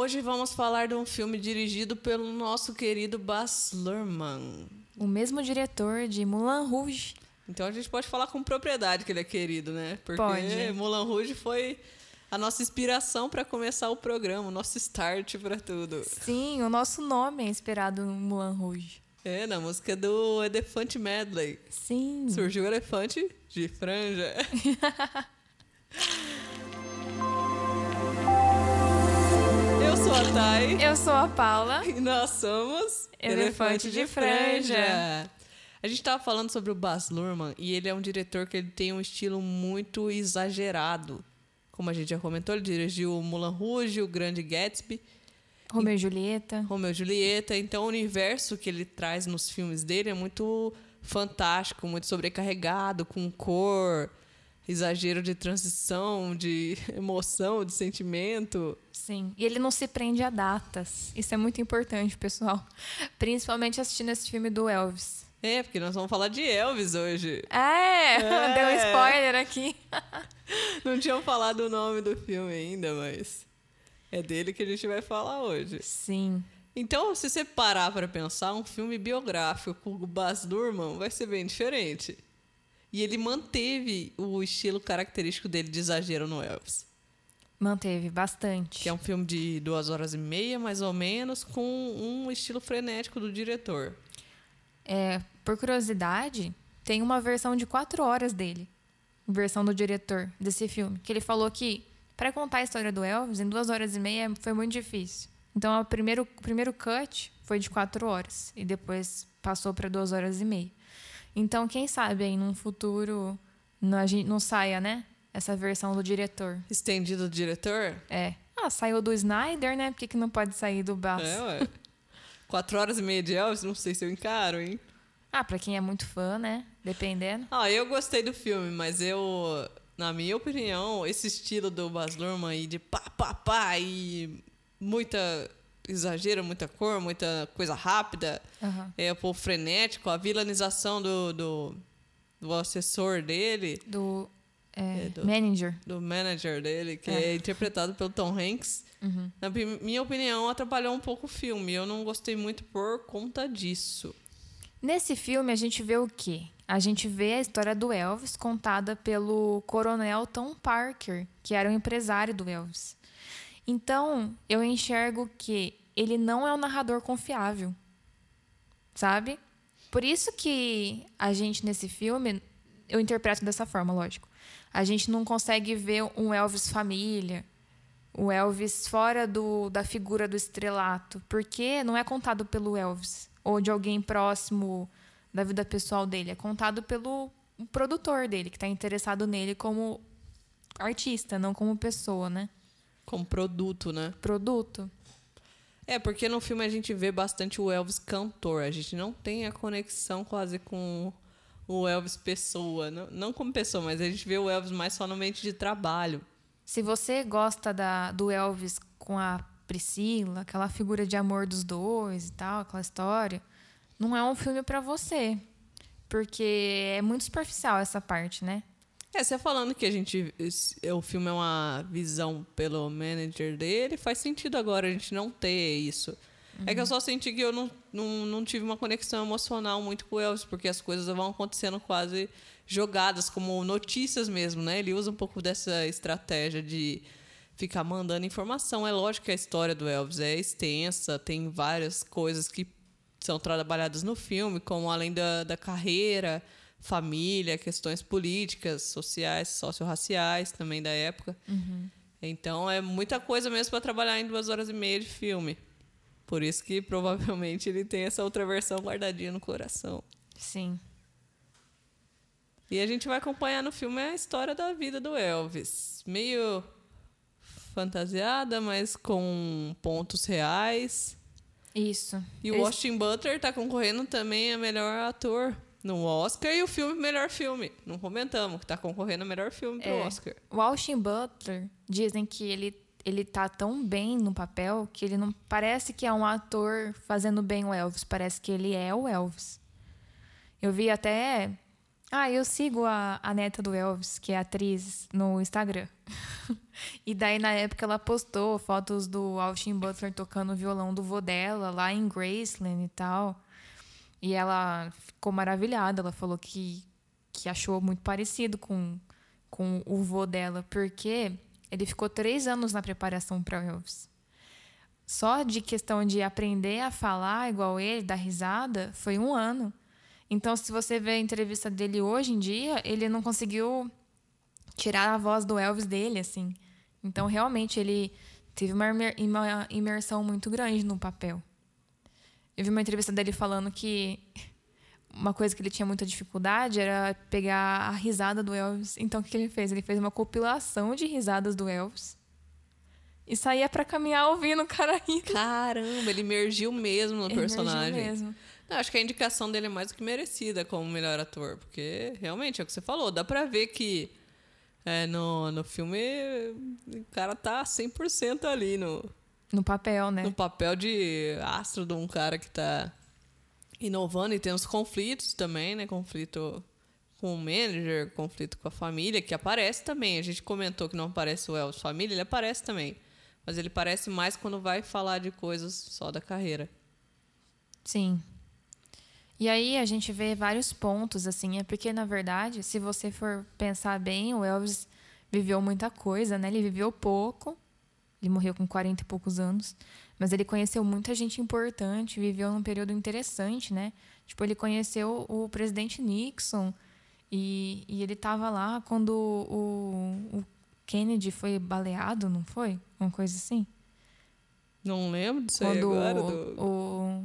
Hoje vamos falar de um filme dirigido pelo nosso querido Baz Luhrmann. O mesmo diretor de Moulin Rouge. Então a gente pode falar com propriedade que ele é querido, né? Porque Pode. Moulin Rouge foi a nossa inspiração para começar o programa, o nosso start para tudo. Sim, o nosso nome é inspirado no Moulin Rouge. É, na música do Elefante Medley. Sim. Surgiu o elefante de franja. sou a Thay Eu sou a Paula. e nós somos Elefante de Franja. A gente tava falando sobre o Baz Luhrmann e ele é um diretor que ele tem um estilo muito exagerado. Como a gente já comentou, ele dirigiu o Moulin Rouge, o Grande Gatsby, Romeu e Julieta. Romeu e Julieta. Então, o universo que ele traz nos filmes dele é muito fantástico, muito sobrecarregado, com cor, exagero de transição, de emoção, de sentimento. Sim. E ele não se prende a datas. Isso é muito importante, pessoal. Principalmente assistindo esse filme do Elvis. É, porque nós vamos falar de Elvis hoje. É, É. deu um spoiler aqui. Não tinham falado o nome do filme ainda, mas é dele que a gente vai falar hoje. Sim. Então, se você parar para pensar, um filme biográfico com o Baz Luhrmann vai ser bem diferente. E ele manteve o estilo característico dele de exagero no Elvis. Manteve bastante. Que é um filme de duas horas e meia, mais ou menos, com um estilo frenético do diretor. É, por curiosidade, tem uma versão de quatro horas dele. Versão do diretor desse filme. Que ele falou que, para contar a história do Elvis, em duas horas e meia foi muito difícil. Então, o primeiro, o primeiro cut foi de quatro horas. E depois passou para duas horas e meia. Então, quem sabe aí num futuro não, não saia, né? Essa versão do diretor. Estendido do diretor? É. Ah, saiu do Snyder, né? Por que, que não pode sair do Bass? É, ué. Quatro horas e meia de Elvis, não sei se eu encaro, hein? Ah, pra quem é muito fã, né? Dependendo. Ah, eu gostei do filme, mas eu, na minha opinião, esse estilo do Baz Luhrmann aí de pá, pá, pá e muita exagero, muita cor, muita coisa rápida, Aham. é o povo frenético, a vilanização do, do, do assessor dele, Do, é, É, do- Manager. do manager dele, que É. é, interpretado pelo Tom Hanks. Uhum. Na minha opinião, atrapalhou um pouco o filme. Eu não gostei muito por conta disso. Nesse filme, a gente vê o quê? A gente vê a história do Elvis contada pelo coronel Tom Parker, que era o empresário do Elvis. Então, eu enxergo que ele não é um narrador confiável. Sabe? Por isso que a gente, nesse filme, eu interpreto dessa forma, lógico. A gente não consegue ver um Elvis família, o Elvis fora do, da figura do estrelato, porque não é contado pelo Elvis ou de alguém próximo da vida pessoal dele, é contado pelo produtor dele, que está interessado nele como artista, não como pessoa, né? Como produto, né? Produto. É, porque no filme a gente vê bastante o Elvis cantor. A gente não tem a conexão quase com o Elvis pessoa. Não, não como pessoa, mas a gente vê o Elvis mais só no ambiente de trabalho. Se você gosta da, do Elvis com a Priscila, aquela figura de amor dos dois e tal, aquela história, não é um filme para você. Porque é muito superficial essa parte, né? É, você falando que a gente. esse- o filme é uma visão pelo manager dele, faz sentido agora a gente não ter isso. É que eu só senti que eu não, não, não tive uma conexão emocional muito com o Elvis, porque as coisas vão acontecendo quase jogadas, como notícias mesmo, né? Ele usa um pouco dessa estratégia de ficar mandando informação. É lógico que a história do Elvis é extensa, tem várias coisas que são trabalhadas no filme, como além da, da carreira, família, questões políticas, sociais, socio-raciais também da época. Então é muita coisa mesmo para trabalhar em duas horas e meia de filme. Por isso que provavelmente ele tem essa outra versão guardadinha no coração. Sim. E a gente vai acompanhar no filme a história da vida do Elvis. Meio fantasiada, mas com pontos reais. Isso. E o Eles- Austin Butler tá concorrendo também a melhor ator no Oscar e o filme melhor filme. Não comentamos que tá concorrendo a melhor filme pro É. Oscar. O Austin Butler dizem que ele ele tá tão bem no papel que ele não parece que é um ator fazendo bem o Elvis, parece que ele é o Elvis. Eu vi até Ah, eu sigo a, a neta do Elvis, que é atriz, no Instagram. e daí, na época, ela postou fotos do Austin Butler tocando o violão do vô dela lá em Graceland e tal. E ela ficou maravilhada. Ela falou que, que achou muito parecido com, com o vô dela, porque ele ficou três anos na preparação para Elvis. Só de questão de aprender a falar igual ele, dar risada, foi um ano. Então, se você vê a entrevista dele hoje em dia, ele não conseguiu tirar a voz do Elvis dele, assim. Então, realmente, ele teve uma imersão muito grande no papel. Eu vi uma entrevista dele falando que uma coisa que ele tinha muita dificuldade era pegar a risada do Elvis. Então, o que ele fez? Ele fez uma compilação de risadas do Elvis e saía para caminhar ouvindo o cara rir. Caramba, ele emergiu mesmo no personagem. mesmo. Não, acho que a indicação dele é mais do que merecida como melhor ator, porque realmente é o que você falou, dá pra ver que é, no, no filme o cara tá 100% ali no. No papel, né? No papel de astro de um cara que tá inovando e tem os conflitos também, né? Conflito com o manager, conflito com a família, que aparece também. A gente comentou que não aparece o Elvis família, ele aparece também. Mas ele parece mais quando vai falar de coisas só da carreira. Sim. E aí a gente vê vários pontos, assim, é porque, na verdade, se você for pensar bem, o Elvis viveu muita coisa, né? Ele viveu pouco, ele morreu com 40 e poucos anos, mas ele conheceu muita gente importante, viveu num período interessante, né? Tipo, ele conheceu o presidente Nixon e, e ele estava lá quando o, o Kennedy foi baleado, não foi? Uma coisa assim? Não lembro disso quando aí agora. Do... O,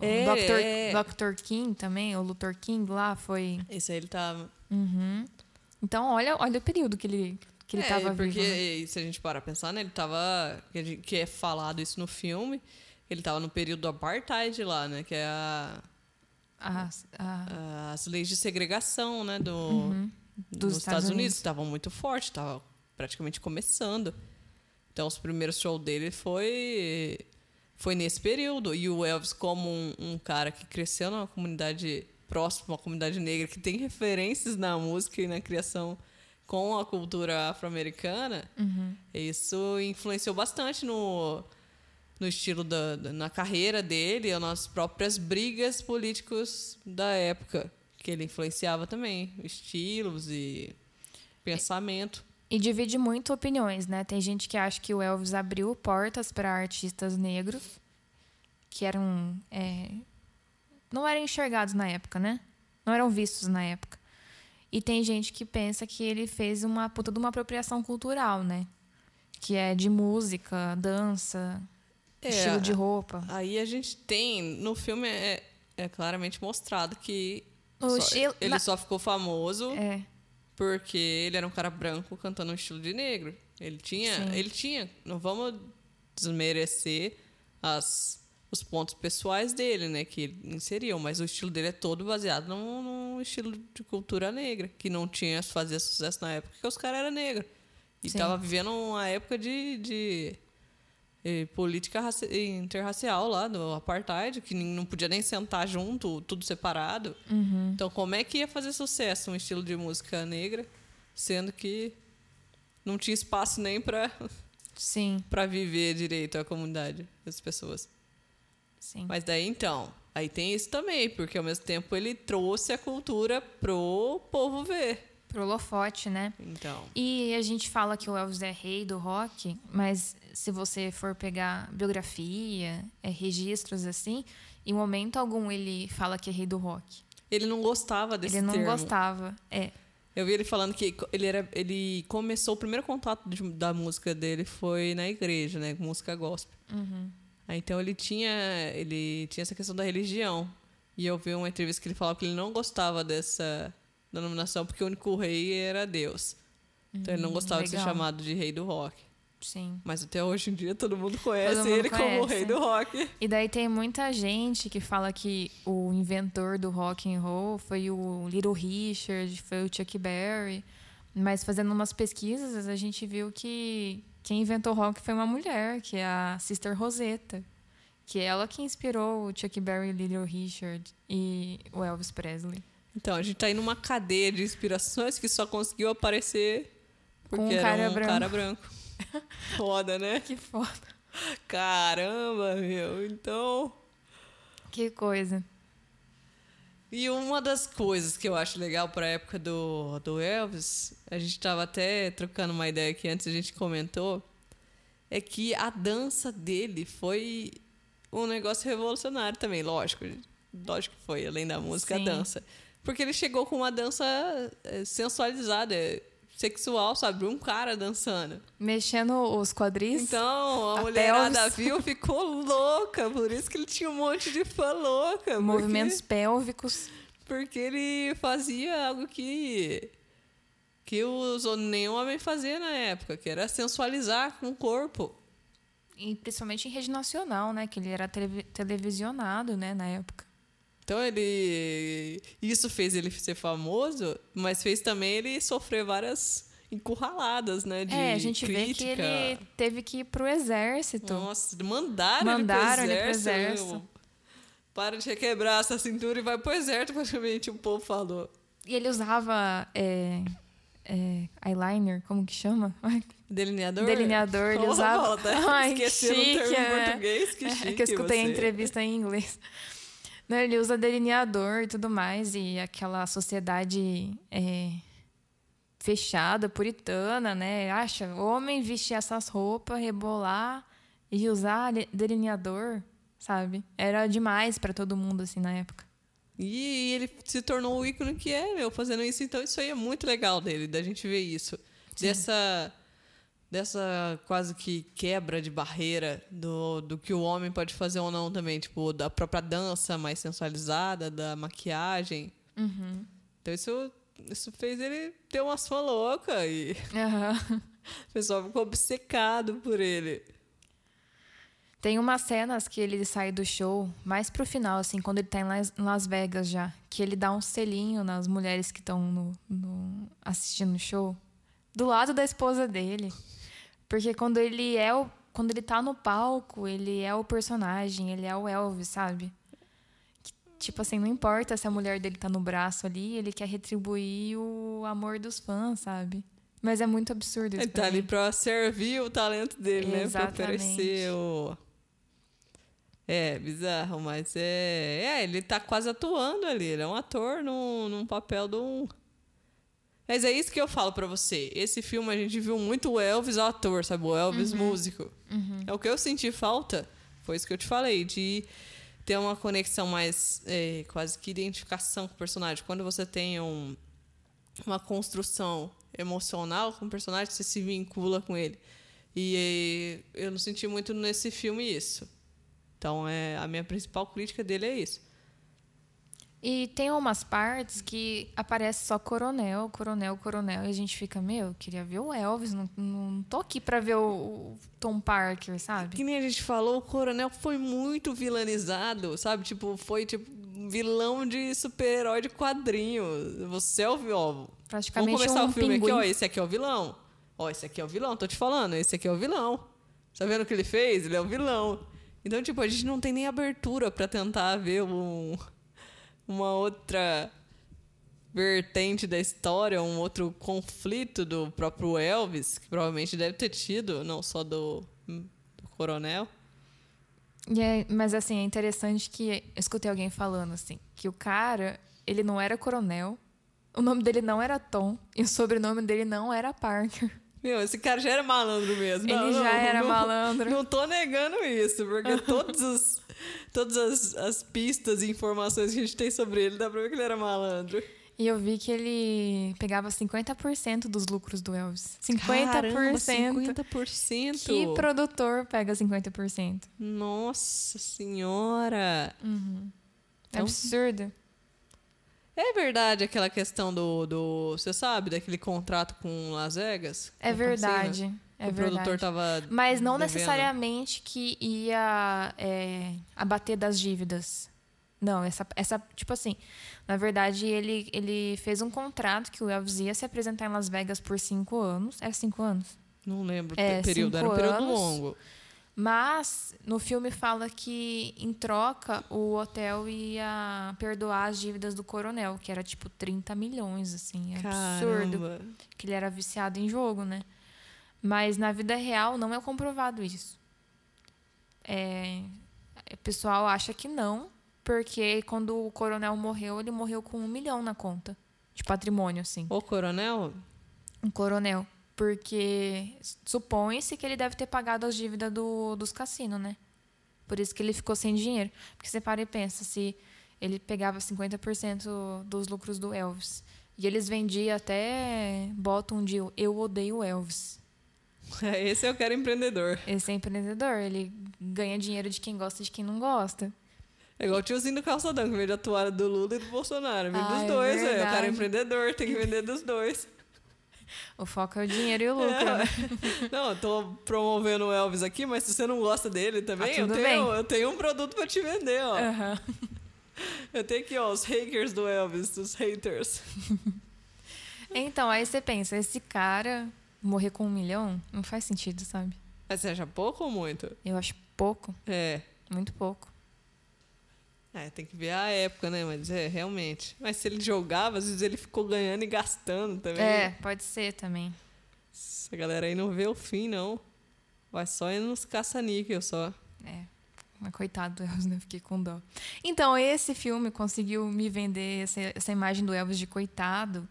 é, Dr. É. Dr. King também, o Luther King lá foi. Esse aí ele tava. Uhum. Então, olha, olha o período que ele, que ele é, tava porque vivo, né? se a gente parar pra pensar, né? Ele tava. Que é falado isso no filme. Ele tava no período do apartheid lá, né? Que é a. As, a... As leis de segregação, né? Do, uhum. Dos Estados, Unidos estavam muito fortes, tava praticamente começando. Então, os primeiros shows dele foi foi nesse período. E o Elvis, como um, um, cara que cresceu numa comunidade próxima, uma comunidade negra, que tem referências na música e na criação com a cultura afro-americana, uhum. isso influenciou bastante no, no estilo da, da, na carreira dele e nas próprias brigas políticos da época, que ele influenciava também, estilos e pensamento. E divide muito opiniões, né? Tem gente que acha que o Elvis abriu portas para artistas negros que eram. É, não eram enxergados na época, né? Não eram vistos na época. E tem gente que pensa que ele fez uma puta de uma apropriação cultural, né? Que é de música, dança, é, estilo de roupa. Aí a gente tem. No filme é, é claramente mostrado que. O só, estilo, ele na... só ficou famoso. É porque ele era um cara branco cantando um estilo de negro. Ele tinha, Sim. ele tinha, não vamos desmerecer as, os pontos pessoais dele, né, que ele inseriu, mas o estilo dele é todo baseado num, num estilo de cultura negra, que não tinha fazia sucesso na época porque os caras eram negros. E estava vivendo uma época de, de política interracial lá do apartheid, que não podia nem sentar junto, tudo separado. Uhum. Então, como é que ia fazer sucesso um estilo de música negra, sendo que não tinha espaço nem para sim para viver direito a comunidade, as pessoas. Sim. Mas daí então, aí tem isso também, porque ao mesmo tempo ele trouxe a cultura pro povo ver. Pro holofote, né? Então. E a gente fala que o Elvis é rei do rock, mas se você for pegar biografia, é, registros assim, em momento algum ele fala que é rei do rock. Ele não gostava desse Ele não termo. gostava, é. Eu vi ele falando que ele era, ele começou o primeiro contato de, da música dele foi na igreja, né, música gospel. Uhum. Então ele tinha, ele tinha essa questão da religião. E eu vi uma entrevista que ele falava que ele não gostava dessa denominação porque o único rei era Deus. Então ele não hum, gostava legal. de ser chamado de rei do rock. Sim. Mas até hoje em dia todo mundo conhece todo mundo ele conhece. como o rei do rock. E daí tem muita gente que fala que o inventor do rock and roll foi o Little Richard, foi o Chuck Berry. Mas fazendo umas pesquisas, a gente viu que quem inventou o rock foi uma mulher, que é a Sister Rosetta. Que é ela que inspirou o Chuck Berry, Little Richard e o Elvis Presley. Então, a gente tá aí numa cadeia de inspirações que só conseguiu aparecer porque Com um era cara um branco. cara branco. Foda, né? Que foda. Caramba, meu. Então. Que coisa. E uma das coisas que eu acho legal para a época do, do Elvis, a gente estava até trocando uma ideia aqui antes, a gente comentou, é que a dança dele foi um negócio revolucionário também, lógico. Lógico que foi, além da música, Sim. a dança. Porque ele chegou com uma dança eh, sensualizada, sexual, sabe? Um cara dançando. Mexendo os quadris. Então, a, mulherada pelvis. viu, ficou louca. Por isso que ele tinha um monte de fã louca. porque- movimentos pélvicos. porque ele fazia algo que que os, nenhum homem fazia na época, que era sensualizar com o corpo. E principalmente em rede nacional, né? Que ele era televi- televisionado, né, na época. Então ele isso fez ele ser famoso, mas fez também ele sofrer várias encurraladas, né, de é, a gente crítica. vê que ele teve que ir pro exército. Nossa, mandaram, Mandaram ele ele pro pro exército. exército. meu. Para de requebrar essa cintura e vai pro exército, praticamente, o povo falou. E ele usava é, é, eyeliner, como que chama? Delineador? Delineador, ele usava. Tá Ai, esquecendo o chique, termo em né? português, que É chique que eu escutei a você. entrevista em inglês. Não, ele usa delineador e tudo mais, e aquela sociedade é, fechada, puritana, né? Acha, homem vestir essas roupas, rebolar e usar de- delineador, sabe? Era demais pra todo mundo, assim, na época. E ele se tornou o ícone que é, meu, fazendo isso. Então, isso aí é muito legal dele, da gente ver isso. Dessa, dessa quase que quebra de barreira do, do que o homem pode fazer ou não também. Tipo, da própria dança mais sensualizada, da maquiagem. Então, isso, isso fez ele ter umas fã louca e Aham. o pessoal ficou obcecado por ele. Tem umas cenas que ele sai do show, mais pro final, assim, quando ele tá em Las, em Las Vegas já, que ele dá um selinho nas mulheres que estão no, no- assistindo o show, do lado da esposa dele. Porque quando ele é o. Quando ele tá no palco, ele é o personagem, ele é o Elvis, sabe? Que, tipo assim, não importa se a mulher dele tá no braço ali, ele quer retribuir o amor dos fãs, sabe? Mas é muito absurdo isso. Ele tá pra ali mim. pra servir o talento dele, né? Pra Exatamente. oferecer o. É, bizarro, mas é. É, ele tá quase atuando ali. Ele é um ator num, num papel de um. Mas é isso que eu falo pra você. Esse filme a gente viu muito o Elvis ator, sabe? O Elvis músico. É o que eu senti falta. Foi isso que eu te falei, de ter uma conexão mais. é, quase que identificação com o personagem. Quando você tem um, uma construção emocional com o personagem, você se vincula com ele. E eh, eu não senti muito nesse filme isso. Então, é, a minha principal crítica dele é isso. E tem umas partes que aparece só coronel, coronel, coronel. E a gente fica, meu, queria ver o Elvis. Não, não tô aqui pra ver o, o Tom Parker, sabe? Que nem a gente falou, o Coronel foi muito vilanizado, sabe? Tipo, foi tipo vilão de super-herói de quadrinho. Você é o vilão. Praticamente Vamos começar um o filme aqui, pinguim. ó. Esse aqui é o vilão. Ó, esse aqui é o vilão, tô te falando. Esse aqui é o vilão. Tá vendo o que ele fez? Ele é o vilão. Então, tipo, a gente não tem nem abertura pra tentar ver um, uma outra vertente da história, um outro conflito do próprio Elvis, que provavelmente deve ter tido, não só do, do coronel. É- mas assim, é interessante que escutei alguém falando assim, que o cara, ele não era coronel, o nome dele não era Tom e o sobrenome dele não era Parker. Meu, esse cara já era malandro mesmo. Ele já era malandro. Não tô negando isso, porque todos os, todas as, as pistas e informações que a gente tem sobre ele, dá pra ver que ele era malandro. E eu vi que ele pegava 50% dos lucros do Elvis. 50%. Caramba, 50%. Que produtor pega 50%? Nossa senhora. É Então- absurdo. É verdade aquela questão do, do. Você sabe, daquele contrato com Las Vegas? É verdade. É o verdade. produtor tava. Mas não devendo. necessariamente que ia é, abater das dívidas. Não, essa, essa, tipo assim, na verdade, ele, ele fez um contrato que o Elvis ia se apresentar em Las Vegas por cinco anos. Era cinco anos? Não lembro É, o período, era um período anos. longo. Mas no filme fala que em troca o hotel ia perdoar as dívidas do coronel, que era tipo 30 milhões, assim, é absurdo. Que ele era viciado em jogo, né? Mas na vida real não é comprovado isso. É, o pessoal acha que não, porque quando o coronel morreu, ele morreu com um milhão na conta de patrimônio, assim. O coronel? Um coronel. Porque supõe-se que ele deve ter pagado as dívidas do, dos cassinos, né? Por isso que ele ficou sem dinheiro. Porque você para e pensa, se ele pegava 50% dos lucros do Elvis. E eles vendiam até botam de eu odeio Elvis. É, esse eu quero empreendedor. Esse é empreendedor, ele ganha dinheiro de quem gosta e de quem não gosta. É igual o tiozinho do calçadão, que vende a toalha do Lula e do Bolsonaro. Vende Ah, dos é dois, velho. O cara é empreendedor, tem que vender dos dois. O foco é o dinheiro e o lucro, né? Não, eu tô promovendo o Elvis aqui, mas se você não gosta dele também, Ah, eu, tenho, bem. eu tenho um produto pra te vender, ó. Aham. Eu tenho aqui, ó, os haters do Elvis, os haters. Então, aí você pensa, esse cara morrer com um milhão não faz sentido, sabe? Mas você acha pouco ou muito? Eu acho pouco, É. muito pouco. É, tem que ver a época, né? Mas é, realmente. Mas se ele jogava, às vezes ele ficou ganhando e gastando também. É, pode ser também. Essa galera aí não vê o fim, não. Vai só indo nos caça-níquel só. É. Mas coitado do Elvis, né? Fiquei com dó. Então, esse filme conseguiu me vender essa, essa imagem do Elvis de coitado.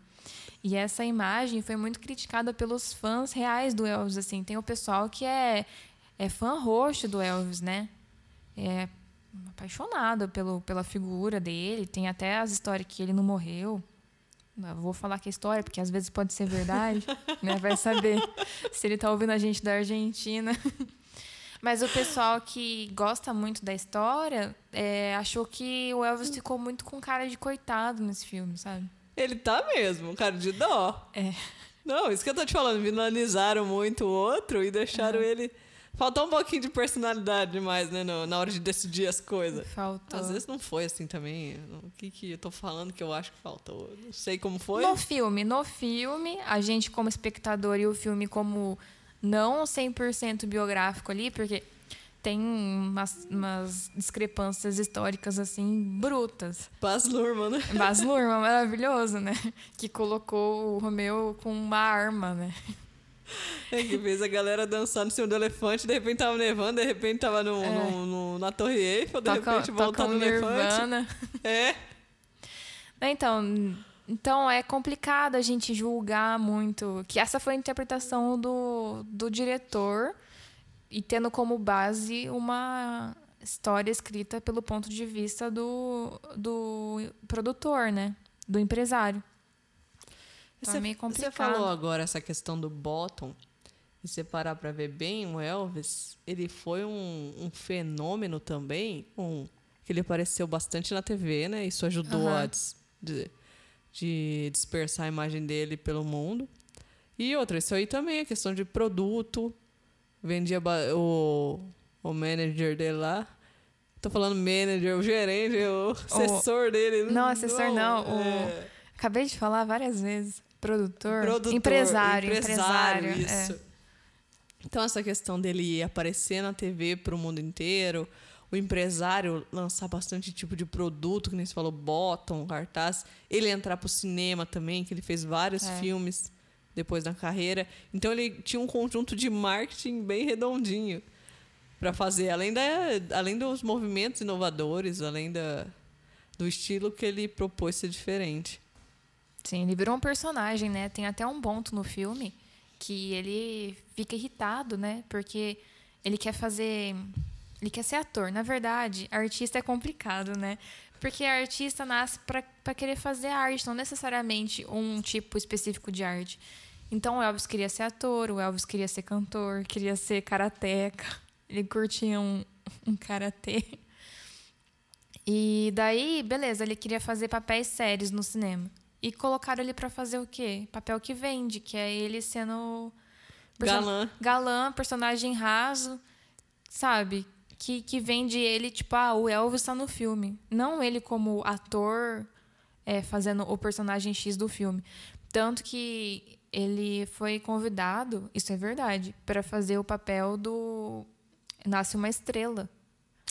E essa imagem foi muito criticada pelos fãs reais do Elvis, assim. Tem o pessoal que é, é fã roxo do Elvis, né? É apaixonado pelo, pela figura dele. Tem até as histórias que ele não morreu. Eu vou falar que é história, porque às vezes pode ser verdade, né? Vai saber se ele tá ouvindo a gente da Argentina. Mas o pessoal que gosta muito da história é, achou que o Elvis ficou muito com cara de coitado nesse filme, sabe? Ele tá mesmo, cara de dó. É. Não, isso que eu tô te falando. Vilanizaram muito o outro e deixaram ele. Faltou um pouquinho de personalidade demais, né? no- na hora de decidir as coisas. Faltou. Às vezes não foi assim também. O que, que eu tô falando que eu acho que faltou? Não sei como foi. No filme, no filme, a gente como espectador e o filme como não 100% biográfico ali, porque tem umas, umas discrepâncias históricas assim brutas. Baz Luhrmann, né? Baz Luhrmann, maravilhoso, né? Que colocou o Romeu com uma arma, né? É, que fez a galera dançando em cima do elefante, de repente tava nevando, de repente tava no, É. no- no- na Torre Eiffel, de Toca, repente voltando no elefante. Nirvana. É. Então, então é complicado a gente julgar muito. Que essa foi a interpretação do, do diretor e tendo como base uma história escrita pelo ponto de vista do, do produtor, né? Do empresário. Você- meio Você complicado. falou agora essa questão do bottom. E você parar pra ver bem, o Elvis, ele foi um, um fenômeno também, um, que ele apareceu bastante na TV, né? Isso ajudou a des- de, de dispersar a imagem dele pelo mundo. E outra, isso aí também é questão de produto. Vendia o, o manager dele lá. Tô falando manager, o gerente, o assessor dele. Não, assessor não, o- é. Acabei de falar várias vezes. Produtor. Produtor, empresário, empresário, empresário. isso. é. Então, essa questão dele aparecer na TV para o mundo inteiro, o empresário lançar bastante tipo de produto, que nem você falou, bottom, cartaz, ele entrar para o cinema também, que ele fez vários É. filmes depois da carreira. Então, ele tinha um conjunto de marketing bem redondinho para fazer, além, da, além dos movimentos inovadores, além da, do estilo que ele propôs ser diferente. Sim, ele virou um personagem, né? Tem até um ponto no filme que ele fica irritado, né? Porque ele quer fazer. Ele quer ser ator. Na verdade, artista é complicado, né? Porque artista nasce para querer fazer arte, não necessariamente um tipo específico de arte. Então o Elvis queria ser ator, o Elvis queria ser cantor, queria ser karateca. Ele curtia um, um karatê. E daí, beleza, ele queria fazer papéis sérios no cinema. E colocaram ele pra fazer o quê? Papel que vende, que é ele sendo perso- Galã. galã, personagem raso, sabe? Que, que vende ele, tipo, ah, o Elvis tá no filme. Não ele como ator é, fazendo o personagem X do filme. Tanto que ele foi convidado, isso é verdade, para fazer o papel do nasce uma estrela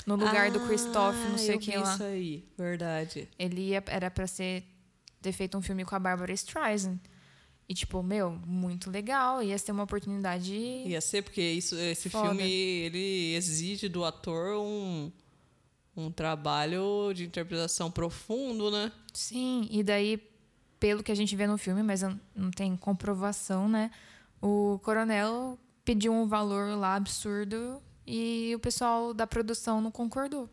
no lugar do Christoph, não Ah, sei o que lá. Isso aí, verdade. Ele ia, era pra ser ter feito um filme com a Barbara Streisand. E tipo, meu, muito legal, ia ser uma oportunidade. Ia ser porque isso, esse Foda. filme ele exige do ator um, um trabalho de interpretação profundo, né? Sim, e daí, pelo que a gente vê no filme, mas não tem comprovação, né? O coronel pediu um valor lá absurdo e o pessoal da produção não concordou.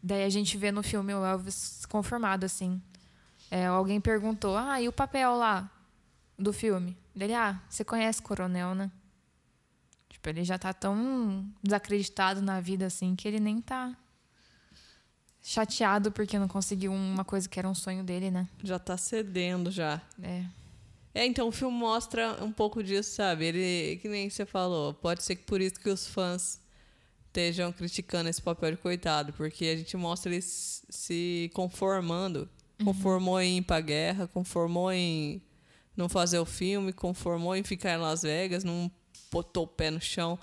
Daí a gente vê no filme o Elvis conformado, assim. É, alguém perguntou, ah, e o papel lá do filme? Dele, ah, você conhece o coronel, né? Tipo, ele já tá tão desacreditado na vida, assim, que ele nem tá chateado porque não conseguiu uma coisa que era um sonho dele, né? Já tá cedendo já. É. É, então o filme mostra um pouco disso, sabe? Ele, que nem você falou, pode ser que por isso que os fãs estejam criticando esse papel de coitado, porque a gente mostra ele se conformando. Conformou em ir pra guerra, conformou em não fazer o filme, conformou em ficar em Las Vegas, não botou o pé no chão.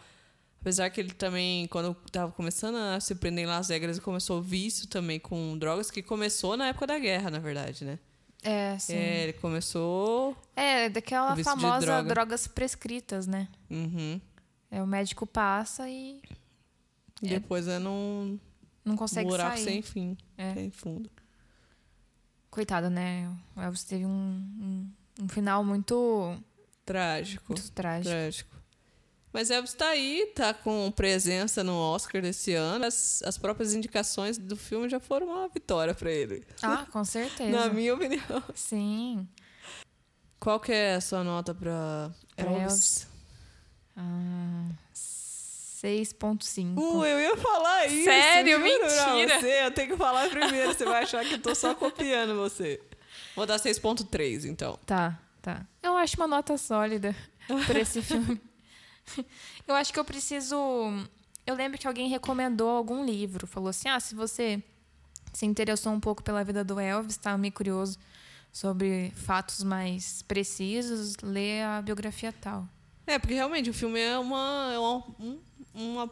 Apesar que ele também, quando tava começando a se prender em Las Vegas, ele começou o vício também com drogas, que começou na época da guerra, na verdade, né? É, sim. É, ele começou É, daquela vício de famosa droga. drogas prescritas, né? Uhum. É, o médico passa e E depois é num não consegue buraco sair. sem fim, É. sem fundo. Coitado, né? O Elvis teve um, um, um final muito, Trágico, muito trágico. trágico. Mas Elvis tá aí, tá com presença no Oscar desse ano. As, as próprias indicações do filme já foram uma vitória pra ele. Ah, com certeza. Na minha opinião. Sim. Qual que é a sua nota pra Pra Elvis? Elvis? Ah, 6.5. Uh, eu ia falar isso. Sério? Mentira. Você. Eu tenho que falar primeiro, você vai achar que eu tô só copiando você. Vou dar 6.3, então. Tá, tá. Eu acho uma nota sólida pra esse filme. Eu acho que eu preciso. Eu lembro que alguém recomendou algum livro. Falou assim: ah, se você se interessou um pouco pela vida do Elvis, tá meio curioso sobre fatos mais precisos, lê a biografia tal. É, porque realmente o filme é uma, é uma, um uma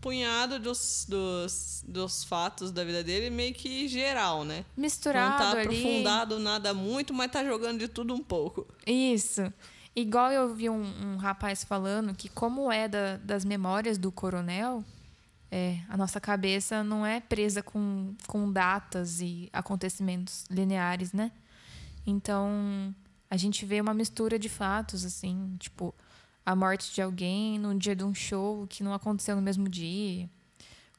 punhado dos, dos, dos fatos da vida dele, meio que geral, né? Misturado Não tá ali. aprofundado nada muito, mas tá jogando de tudo um pouco. Isso. Igual eu vi um, um rapaz falando que, como é da- das memórias do coronel, é, a nossa cabeça não é presa com, com datas e acontecimentos lineares, né? Então, a gente vê uma mistura de fatos, assim, tipo, a morte de alguém no dia de um show que não aconteceu no mesmo dia.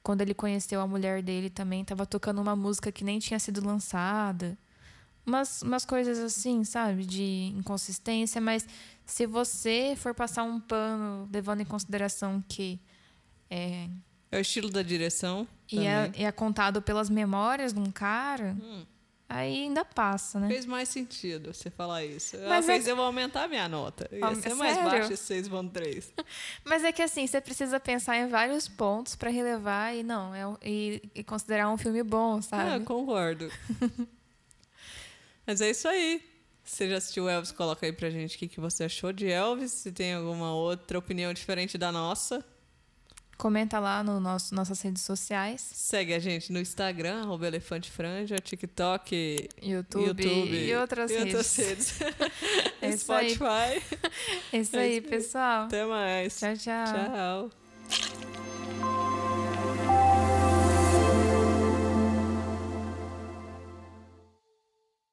Quando ele conheceu a mulher dele também, estava tocando uma música que nem tinha sido lançada umas, umas coisas assim, sabe? De inconsistência, mas se você for passar um pano levando em consideração que é, É o estilo da direção. e é, é contado pelas memórias de um cara, Hum. Aí ainda passa, né? Fez mais sentido você falar isso. Ela Mas é fez que- eu aumentar a minha nota. Ia Ah, ser mais sério? baixo esse 6.3. Mas é que assim, você precisa pensar em vários pontos pra relevar e não, é, e, e considerar um filme bom, Ah, sabe? concordo. Mas é isso aí. Você já assistiu Elvis? Coloca aí pra gente o que, que você achou de Elvis. Se tem alguma outra opinião diferente da nossa. Comenta lá no nosso nossas redes sociais, Segue a gente no Instagram, arroba Elefante Franja, TikTok, YouTube, YouTube e outras e redes. outras redes. É isso aí. Spotify. É isso É aí, isso aí. pessoal. Até mais. Tchau, tchau. Tchau.